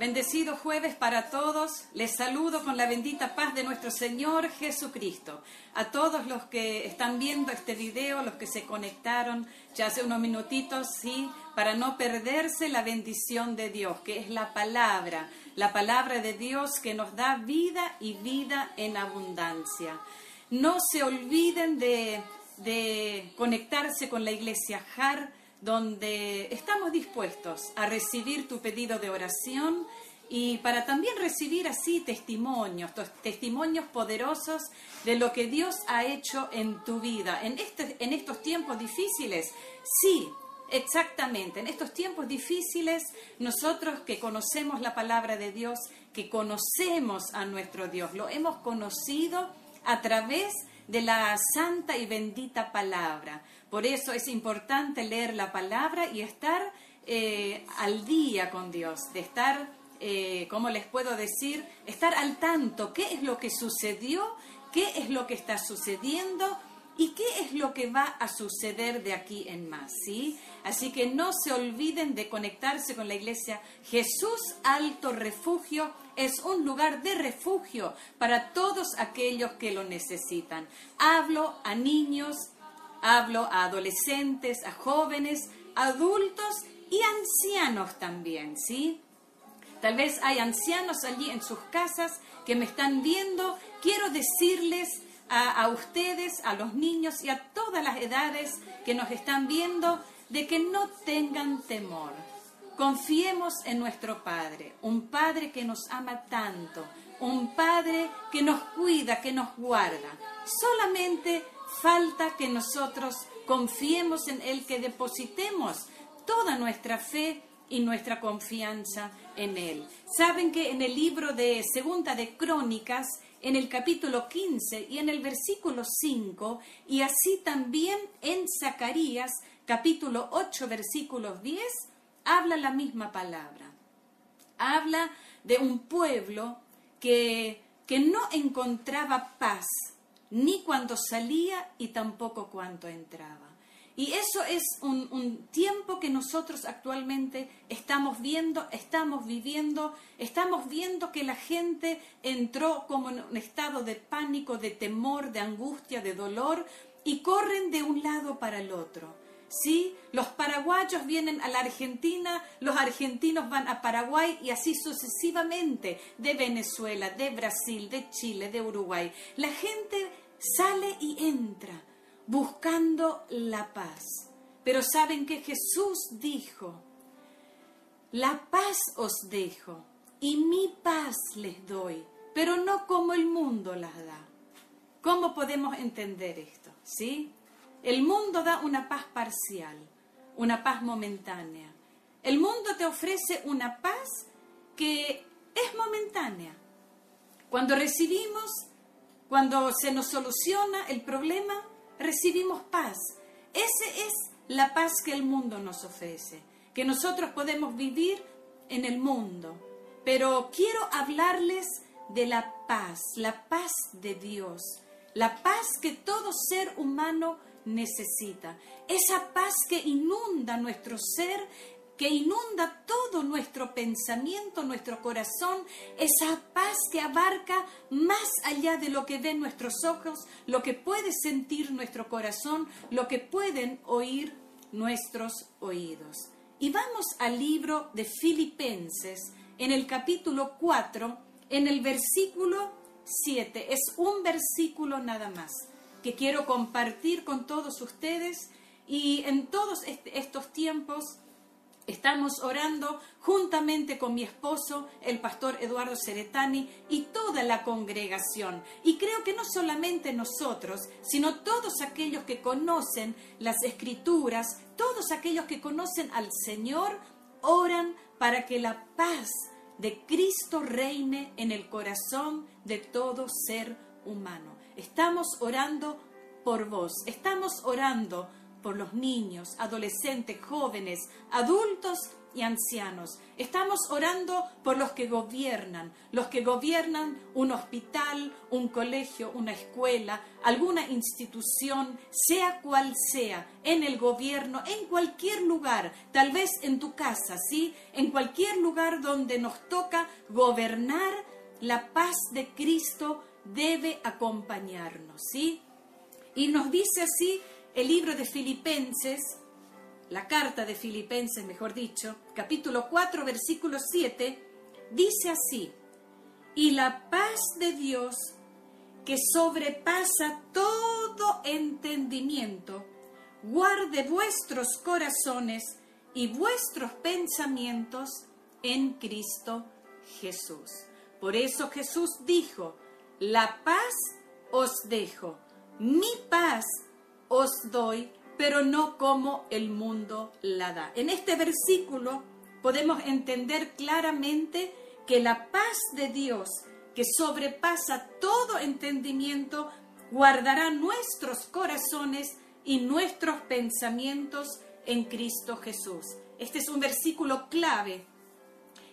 Bendecido jueves para todos. Les saludo con la bendita paz de nuestro Señor Jesucristo. A todos los que están viendo este video, los que se conectaron ya hace unos minutitos, sí, para no perderse la bendición de Dios, que es la palabra, la palabra de Dios que nos da vida y vida en abundancia. No se olviden de, de conectarse con la iglesia JAR donde estamos dispuestos a recibir tu pedido de oración y para también recibir así testimonios, testimonios poderosos de lo que Dios ha hecho en tu vida. En, este, en estos tiempos difíciles, sí, Exactamente, en estos tiempos difíciles, nosotros que conocemos la palabra de Dios, que conocemos a nuestro Dios, lo hemos conocido a través de la santa y bendita palabra. Por eso es importante leer la palabra y estar eh, al día con Dios, de estar, eh, ¿cómo les puedo decir? Estar al tanto, qué es lo que sucedió, qué es lo que está sucediendo y qué es lo que va a suceder de aquí en más, ¿sí? Así que no se olviden de conectarse con la iglesia Jesús Alto Refugio es un lugar de refugio para todos aquellos que lo necesitan. Hablo a niños, Hablo a adolescentes, a jóvenes, adultos y ancianos también, ¿sí? Tal vez hay ancianos allí en sus casas que me están viendo. Quiero decirles a, a, ustedes, a los niños y a todas las edades que nos están viendo, de que no tengan temor. Confiemos en nuestro Padre, un Padre que nos ama tanto, un Padre que nos cuida, que nos guarda. Solamente falta que nosotros confiemos en Él, que depositemos toda nuestra fe y nuestra confianza en Él. Saben que en el libro de Segunda de Crónicas, en el capítulo 15 y en el versículo 5, y así también en Zacarías, capítulo 8, versículos 10, habla la misma palabra. Habla de un pueblo que, que no encontraba paz ni cuando salía y tampoco cuando entraba. Y eso es un, tiempo que nosotros actualmente estamos viendo, estamos viviendo, estamos viendo que la gente entró como en un estado de pánico, de temor, de angustia, de dolor, y corren de un lado para el otro. ¿Sí? Los paraguayos vienen a la Argentina, los argentinos van a Paraguay y así sucesivamente, de Venezuela, de Brasil, de Chile, de Uruguay. La gente sale y entra buscando la paz. Pero saben que Jesús dijo, la paz os dejo y mi paz les doy, pero no como el mundo las da. ¿Cómo podemos entender esto? ¿Sí? El mundo da una paz parcial, una paz momentánea. El mundo te ofrece una paz que es momentánea. Cuando recibimos cuando se nos soluciona el problema, recibimos paz. Esa es la paz que el mundo nos ofrece, que nosotros podemos vivir en el mundo. Pero quiero hablarles de la paz, la paz de Dios, la paz que todo ser humano necesita, esa paz que inunda nuestro ser que inunda todo nuestro pensamiento, nuestro corazón, esa paz que abarca más allá de lo que ven nuestros ojos, lo que puede sentir nuestro corazón, lo que pueden oír nuestros oídos. Y vamos al libro de Filipenses, en el capítulo 4, en el versículo 7. Es un versículo nada más que quiero compartir con todos ustedes y en todos estos tiempos Estamos orando juntamente con mi esposo, el pastor Eduardo Ceretani y toda la congregación. Y creo que no solamente nosotros, sino todos aquellos que conocen las escrituras, todos aquellos que conocen al Señor, oran para que la paz de Cristo reine en el corazón de todo ser humano. Estamos orando por vos, estamos orando por los niños, adolescentes, jóvenes, adultos y ancianos. Estamos orando por los que gobiernan, los que gobiernan un hospital, un colegio, una escuela, alguna institución, sea cual sea, en el gobierno, en cualquier lugar, tal vez en tu casa, ¿sí? En cualquier lugar donde nos toca gobernar, la paz de Cristo debe acompañarnos, ¿sí? Y nos dice así el libro de Filipenses, la carta de Filipenses, mejor dicho, capítulo 4, versículo 7, dice así, y la paz de Dios que sobrepasa todo entendimiento, guarde vuestros corazones y vuestros pensamientos en Cristo Jesús. Por eso Jesús dijo, la paz os dejo, mi paz os doy pero no como el mundo la da. En este versículo podemos entender claramente que la paz de Dios, que sobrepasa todo entendimiento, guardará nuestros corazones y nuestros pensamientos en Cristo Jesús. Este es un versículo clave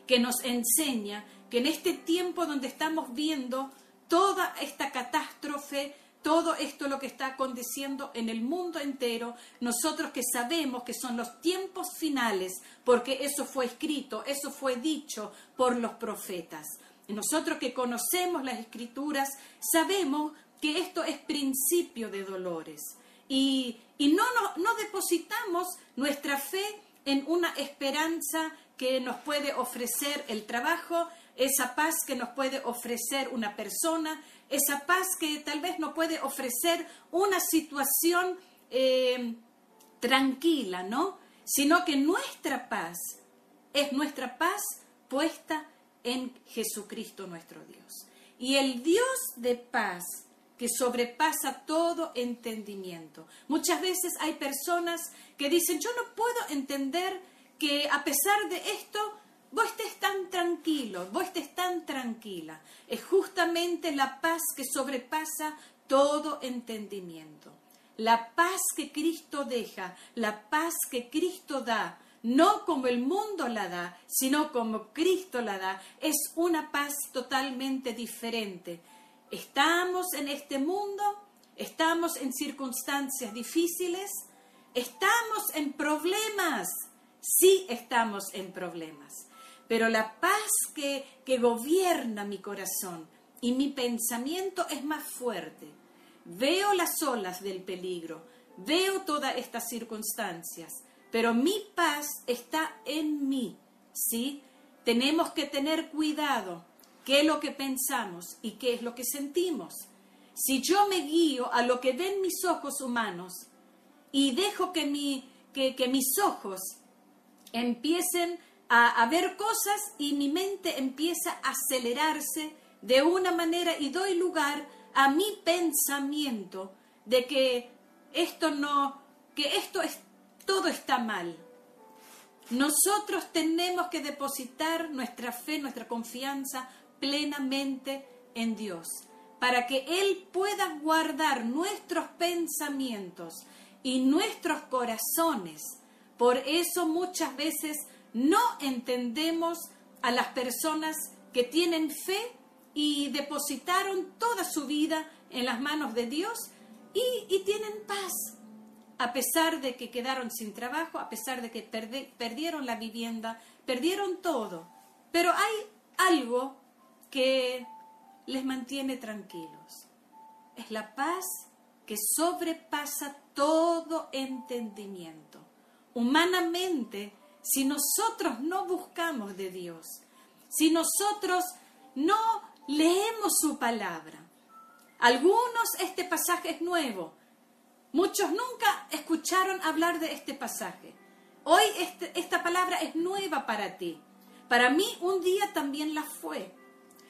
que nos enseña que en este tiempo donde estamos viendo toda esta catástrofe, todo esto lo que está aconteciendo en el mundo entero, nosotros que sabemos que son los tiempos finales, porque eso fue escrito, eso fue dicho por los profetas. nosotros que conocemos las escrituras, sabemos que esto es principio de dolores. Y, no, no, no depositamos nuestra fe en una esperanza que nos puede ofrecer el trabajo, esa paz que nos puede ofrecer una persona, esa paz que tal vez no puede ofrecer una situación eh, tranquila, ¿no? Sino que nuestra paz es nuestra paz puesta en Jesucristo nuestro Dios. Y el Dios de paz que sobrepasa todo entendimiento. Muchas veces hay personas que dicen, yo no puedo entender que a pesar de esto vos estés tan tranquilo, vos estés tan tranquila. Es justamente la paz que sobrepasa todo entendimiento. La paz que Cristo deja, la paz que Cristo da, no como el mundo la da, sino como Cristo la da, es una paz totalmente diferente. Estamos en este mundo, estamos en circunstancias difíciles, estamos en problemas, sí estamos en problemas pero la paz que, que gobierna mi corazón y mi pensamiento es más fuerte. Veo las olas del peligro, veo todas estas circunstancias, pero mi paz está en mí, ¿sí? Tenemos que tener cuidado qué es lo que pensamos y qué es lo que sentimos. Si yo me guío a lo que ven mis ojos humanos y dejo que, mi, que, que mis ojos empiecen a, ver cosas y mi mente empieza a acelerarse de una manera y doy lugar a mi pensamiento de que esto no, que esto es, todo está mal. Nosotros tenemos que depositar nuestra fe, nuestra confianza plenamente en Dios, para que Él pueda guardar nuestros pensamientos y nuestros corazones. Por eso muchas veces no entendemos a las personas que tienen fe y depositaron toda su vida en las manos de Dios y, tienen paz, a pesar de que quedaron sin trabajo, a pesar de que perdieron la vivienda, perdieron todo. Pero hay algo que les mantiene tranquilos. Es la paz que sobrepasa todo entendimiento. Humanamente si nosotros no buscamos de Dios, si nosotros no leemos su palabra. Algunos este pasaje es nuevo, muchos nunca escucharon hablar de este pasaje. Hoy este, esta palabra es nueva para ti. Para mí un día también la fue.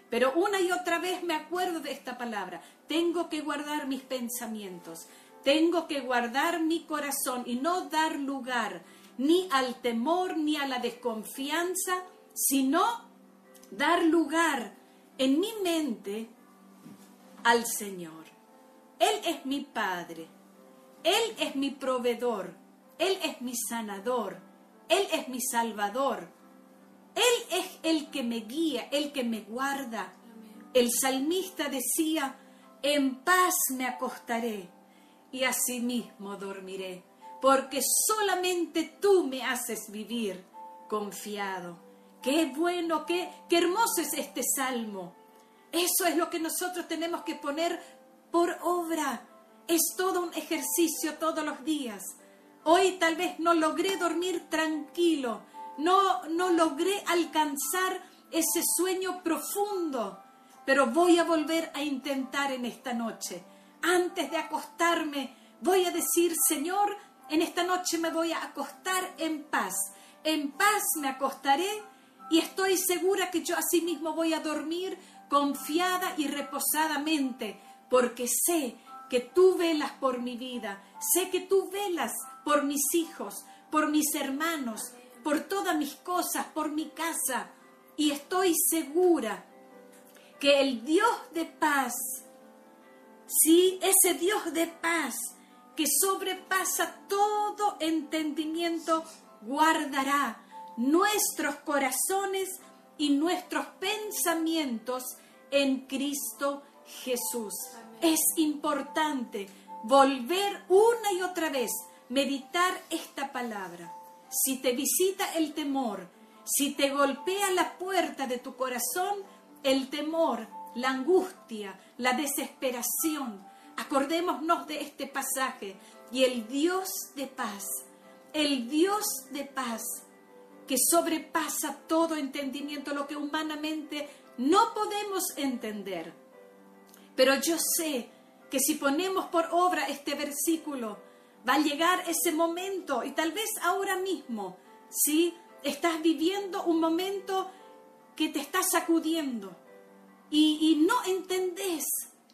Pero una y otra vez me acuerdo de esta palabra. Tengo que guardar mis pensamientos. Tengo que guardar mi corazón y no dar lugar ni al temor ni a la desconfianza, sino dar lugar en mi mente al Señor. Él es mi Padre, Él es mi proveedor, Él es mi sanador, Él es mi Salvador. Él es el que me guía, el que me guarda. El salmista decía, en paz me acostaré y asimismo dormiré, porque solamente tú me haces vivir confiado. Qué bueno, qué, qué hermoso es este salmo. Eso es lo que nosotros tenemos que poner por obra. Es todo un ejercicio todos los días. Hoy tal vez no logré dormir tranquilo, no, no logré alcanzar ese sueño profundo, pero voy a volver a intentar en esta noche. Antes de acostarme, voy a decir, Señor, en esta noche me voy a acostar en paz. En paz me acostaré y estoy segura que yo así mismo voy a dormir confiada y reposadamente, porque sé que tú velas por mi vida, sé que tú velas por mis hijos, por mis hermanos, por todas mis cosas, por mi casa, y estoy segura que el Dios de paz, sí, ese Dios de paz que sobrepasa todo entendimiento, guardará nuestros corazones y nuestros pensamientos en Cristo Jesús. Es importante volver una y otra vez, meditar esta palabra. Si te visita el temor, si te golpea la puerta de tu corazón, el temor, la angustia, la desesperación, acordémonos de este pasaje. Y el Dios de paz, el Dios de paz que sobrepasa todo entendimiento, lo que humanamente no podemos entender. Pero yo sé que si ponemos por obra este versículo, va a llegar ese momento y tal vez ahora mismo, si estás viviendo un momento que te está sacudiendo y, no entendés,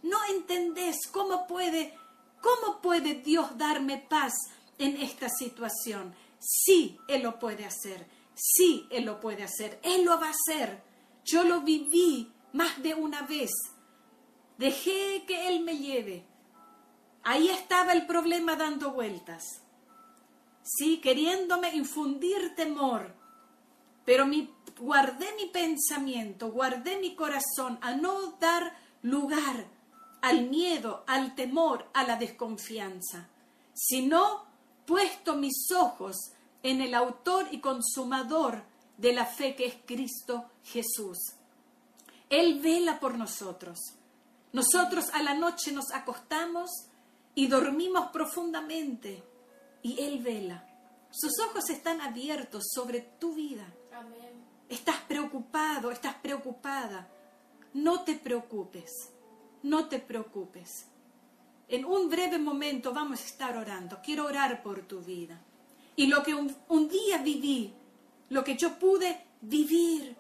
no entendés cómo puede, cómo puede Dios darme paz en esta situación. Sí, Él lo puede hacer. Sí, Él lo puede hacer. Él lo va a hacer. Yo lo viví más de una vez. Dejé que Él me lleve. Ahí estaba el problema dando vueltas. Sí, queriéndome infundir temor. Pero mi, guardé mi pensamiento, guardé mi corazón a no dar lugar al miedo, al temor, a la desconfianza, sino puesto mis ojos en el autor y consumador de la fe que es Cristo Jesús. Él vela por nosotros. Nosotros a la noche nos acostamos y dormimos profundamente y Él vela. Sus ojos están abiertos sobre tu vida. Estás preocupado, estás preocupada. No te preocupes, no te preocupes. En un breve momento vamos a estar orando. Quiero orar por tu vida. Y lo que un, día viví, lo que yo pude vivir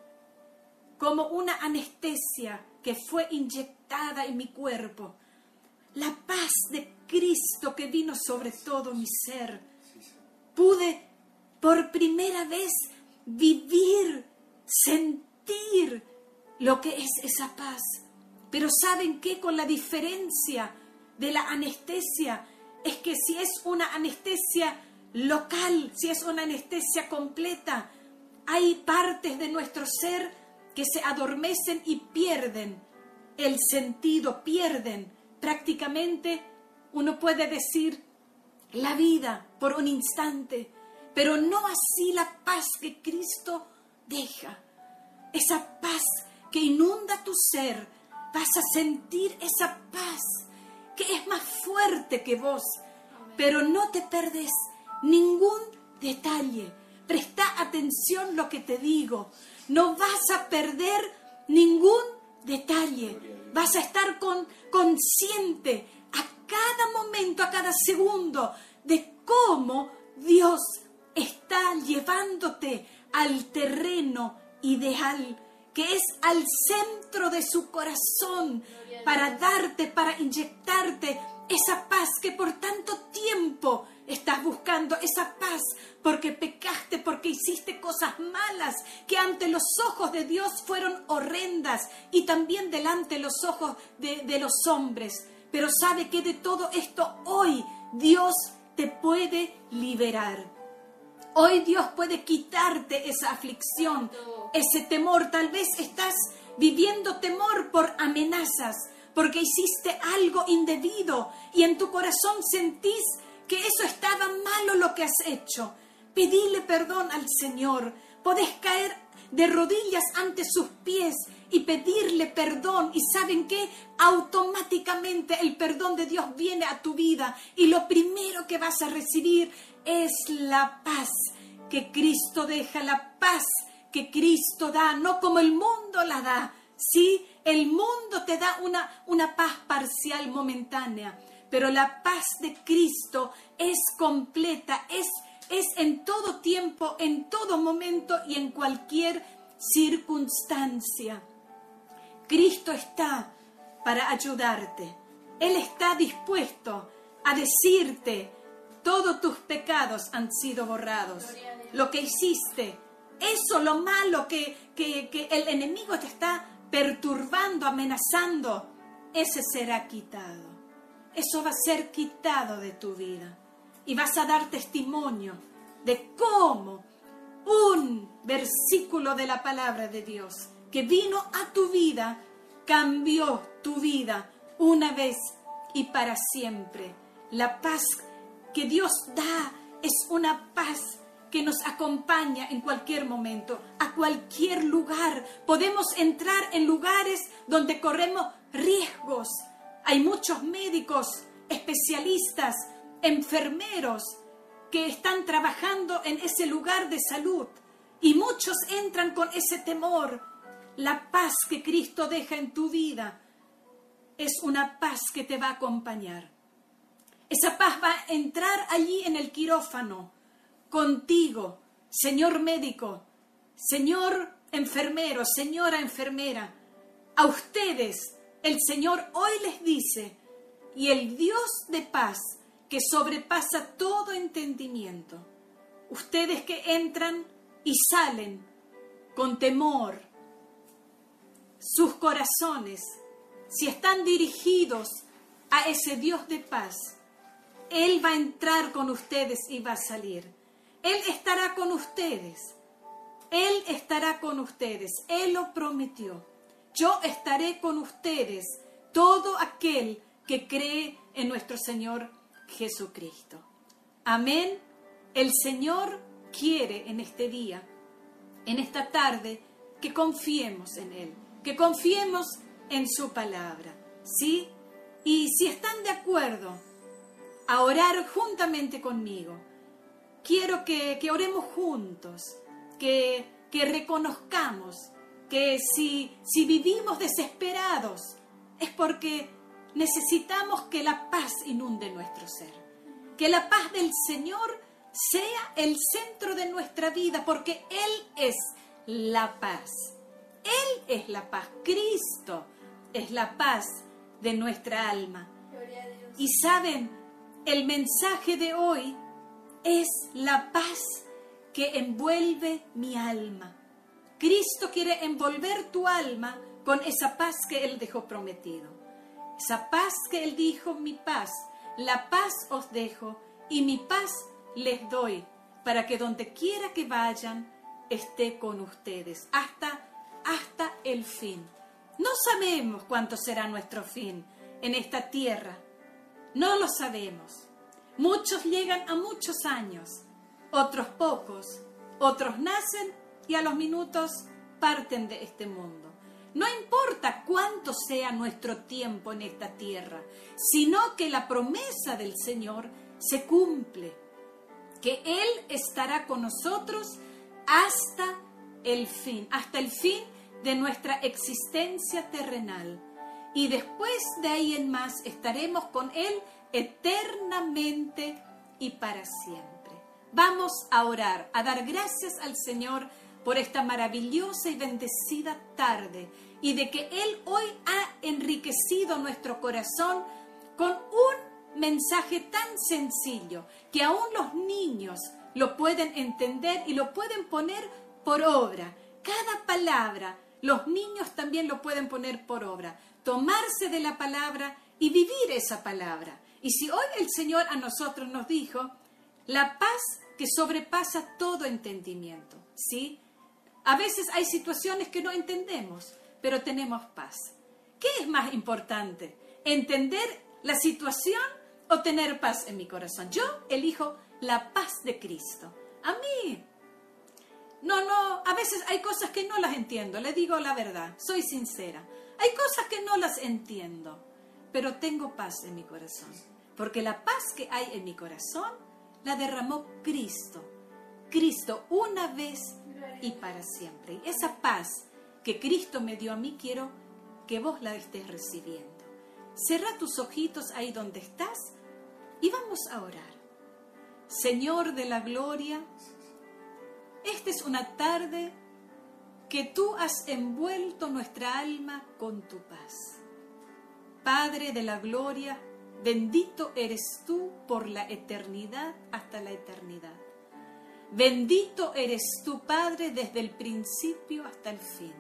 como una anestesia que fue inyectada en mi cuerpo, la paz de Cristo que vino sobre todo mi ser, pude por primera vez vivir, sentir lo que es esa paz. Pero ¿saben qué? Con la diferencia de la anestesia, es que si es una anestesia local, si es una anestesia completa. Hay partes de nuestro ser que se adormecen y pierden el sentido, pierden prácticamente, uno puede decir, la vida por un instante, pero no así la paz que Cristo deja. Esa paz que inunda tu ser, vas a sentir esa paz que es más fuerte que vos, pero no te perdes ningún detalle. Presta atención lo que te digo. No vas a perder ningún detalle. Vas a estar con, consciente a cada momento, a cada segundo, de cómo Dios está llevándote al terreno ideal, que es al centro de su corazón, para darte, para inyectarte esa paz que por tanto tiempo Estás buscando esa paz porque pecaste, porque hiciste cosas malas que ante los ojos de Dios fueron horrendas y también delante de los ojos de, de los hombres. Pero sabe que de todo esto hoy Dios te puede liberar. Hoy Dios puede quitarte esa aflicción, ese temor. Tal vez estás viviendo temor por amenazas, porque hiciste algo indebido y en tu corazón sentís que eso estaba malo lo que has hecho. Pedile perdón al Señor. Podés caer de rodillas ante sus pies y pedirle perdón. Y saben que automáticamente el perdón de Dios viene a tu vida y lo primero que vas a recibir es la paz que Cristo deja, la paz que Cristo da, no como el mundo la da. Sí, el mundo te da una, una paz parcial, momentánea, pero la paz de Cristo es completa, es, es en todo tiempo, en todo momento y en cualquier circunstancia. Cristo está para ayudarte. Él está dispuesto a decirte, todos tus pecados han sido borrados. Lo que hiciste, eso, lo malo que, que, que el enemigo te está perturbando, amenazando, ese será quitado. Eso va a ser quitado de tu vida. Y vas a dar testimonio de cómo un versículo de la palabra de Dios que vino a tu vida cambió tu vida una vez y para siempre. La paz que Dios da es una paz que nos acompaña en cualquier momento, a cualquier lugar. Podemos entrar en lugares donde corremos riesgos. Hay muchos médicos, especialistas, enfermeros que están trabajando en ese lugar de salud y muchos entran con ese temor. La paz que Cristo deja en tu vida es una paz que te va a acompañar. Esa paz va a entrar allí en el quirófano contigo, señor médico, señor enfermero, señora enfermera. A ustedes el Señor hoy les dice, y el Dios de paz que sobrepasa todo entendimiento, ustedes que entran y salen con temor, sus corazones, si están dirigidos a ese Dios de paz, Él va a entrar con ustedes y va a salir. Él estará con ustedes. Él estará con ustedes. Él lo prometió. Yo estaré con ustedes, todo aquel que cree en nuestro Señor Jesucristo. Amén. El Señor quiere en este día, en esta tarde, que confiemos en Él, que confiemos en su palabra. ¿Sí? Y si están de acuerdo a orar juntamente conmigo, quiero que, oremos juntos, que, que reconozcamos que si, si vivimos desesperados es porque necesitamos que la paz inunde nuestro ser, que la paz del Señor sea el centro de nuestra vida, porque Él es la paz. Él es la paz, Cristo es la paz de nuestra alma. Y saben, el mensaje de hoy es la paz que envuelve mi alma. Cristo quiere envolver tu alma con esa paz que Él dejó prometido. Esa paz que Él dijo, mi paz, la paz os dejo y mi paz les doy para que donde quiera que vayan esté con ustedes hasta, hasta el fin. No sabemos cuánto será nuestro fin en esta tierra. No lo sabemos. Muchos llegan a muchos años, otros pocos, otros nacen y a los minutos parten de este mundo. No importa cuánto sea nuestro tiempo en esta tierra, sino que la promesa del Señor se cumple, que Él estará con nosotros hasta el fin, hasta el fin de nuestra existencia terrenal. Y después de ahí en más estaremos con Él eternamente y para siempre. Vamos a orar, a dar gracias al Señor por esta maravillosa y bendecida tarde y de que Él hoy ha enriquecido nuestro corazón con un mensaje tan sencillo que aún los niños lo pueden entender y lo pueden poner por obra. Cada palabra, los niños también lo pueden poner por obra. Tomarse de la palabra y vivir esa palabra. Y si hoy el Señor a nosotros nos dijo, la paz que sobrepasa todo entendimiento, ¿sí? A veces hay situaciones que no entendemos, pero tenemos paz. ¿Qué es más importante? ¿Entender la situación o tener paz en mi corazón? Yo elijo la paz de Cristo. A mí. No, no, a veces hay cosas que no las entiendo, le digo la verdad, soy sincera. Hay cosas que no las entiendo, pero tengo paz en mi corazón, porque la paz que hay en mi corazón la derramó Cristo. Cristo una vez y para siempre. Y esa paz que Cristo me dio a mí, quiero que vos la estés recibiendo. Cerra tus ojitos ahí donde estás y vamos a orar. Señor de la gloria, esta es una tarde que tú has envuelto nuestra alma con tu paz. Padre de la gloria, bendito eres tú por la eternidad hasta la eternidad. Bendito eres tú, Padre, desde el principio hasta el fin.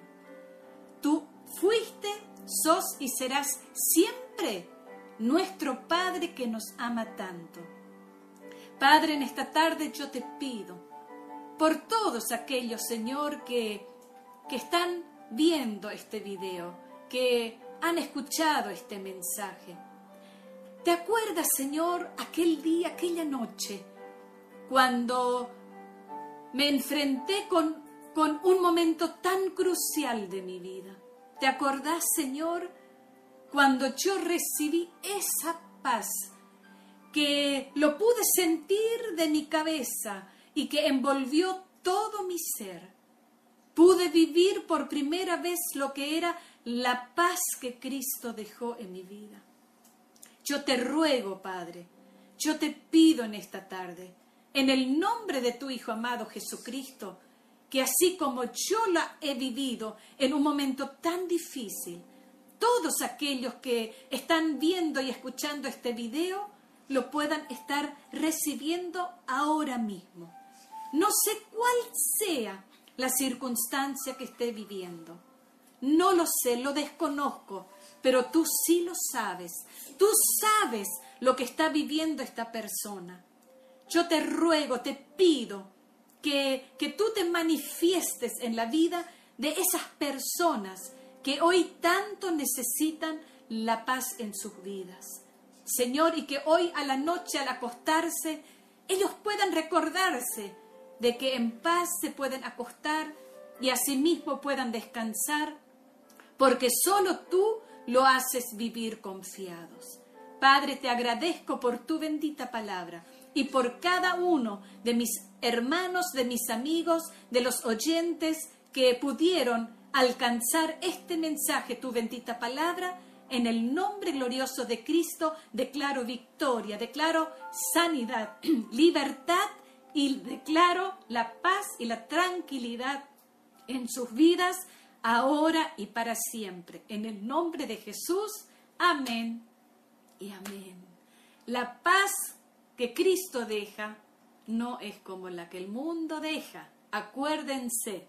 Tú fuiste, sos y serás siempre nuestro Padre que nos ama tanto. Padre, en esta tarde yo te pido por todos aquellos, Señor, que, que están viendo este video, que han escuchado este mensaje. ¿Te acuerdas, Señor, aquel día, aquella noche, cuando me enfrenté con, con un momento tan crucial de mi vida? ¿Te acordás, Señor, cuando yo recibí esa paz que lo pude sentir de mi cabeza y que envolvió todo mi ser? Pude vivir por primera vez lo que era la paz que Cristo dejó en mi vida. Yo te ruego, Padre, yo te pido en esta tarde, en el nombre de tu Hijo amado Jesucristo, que así como yo la he vivido en un momento tan difícil, todos aquellos que están viendo y escuchando este video lo puedan estar recibiendo ahora mismo. No sé cuál sea la circunstancia que esté viviendo. No lo sé, lo desconozco, pero tú sí lo sabes. Tú sabes lo que está viviendo esta persona. Yo te ruego, te pido que, que tú te manifiestes en la vida de esas personas que hoy tanto necesitan la paz en sus vidas. Señor, y que hoy a la noche al acostarse, ellos puedan recordarse de que en paz se pueden acostar y asimismo puedan descansar, porque solo tú lo haces vivir confiados. Padre, te agradezco por tu bendita palabra y por cada uno de mis hermanos, de mis amigos, de los oyentes que pudieron alcanzar este mensaje, tu bendita palabra. En el nombre glorioso de Cristo declaro victoria, declaro sanidad, libertad y declaro la paz y la tranquilidad en sus vidas ahora y para siempre. En el nombre de Jesús, amén y amén. La paz que Cristo deja no es como la que el mundo deja. Acuérdense.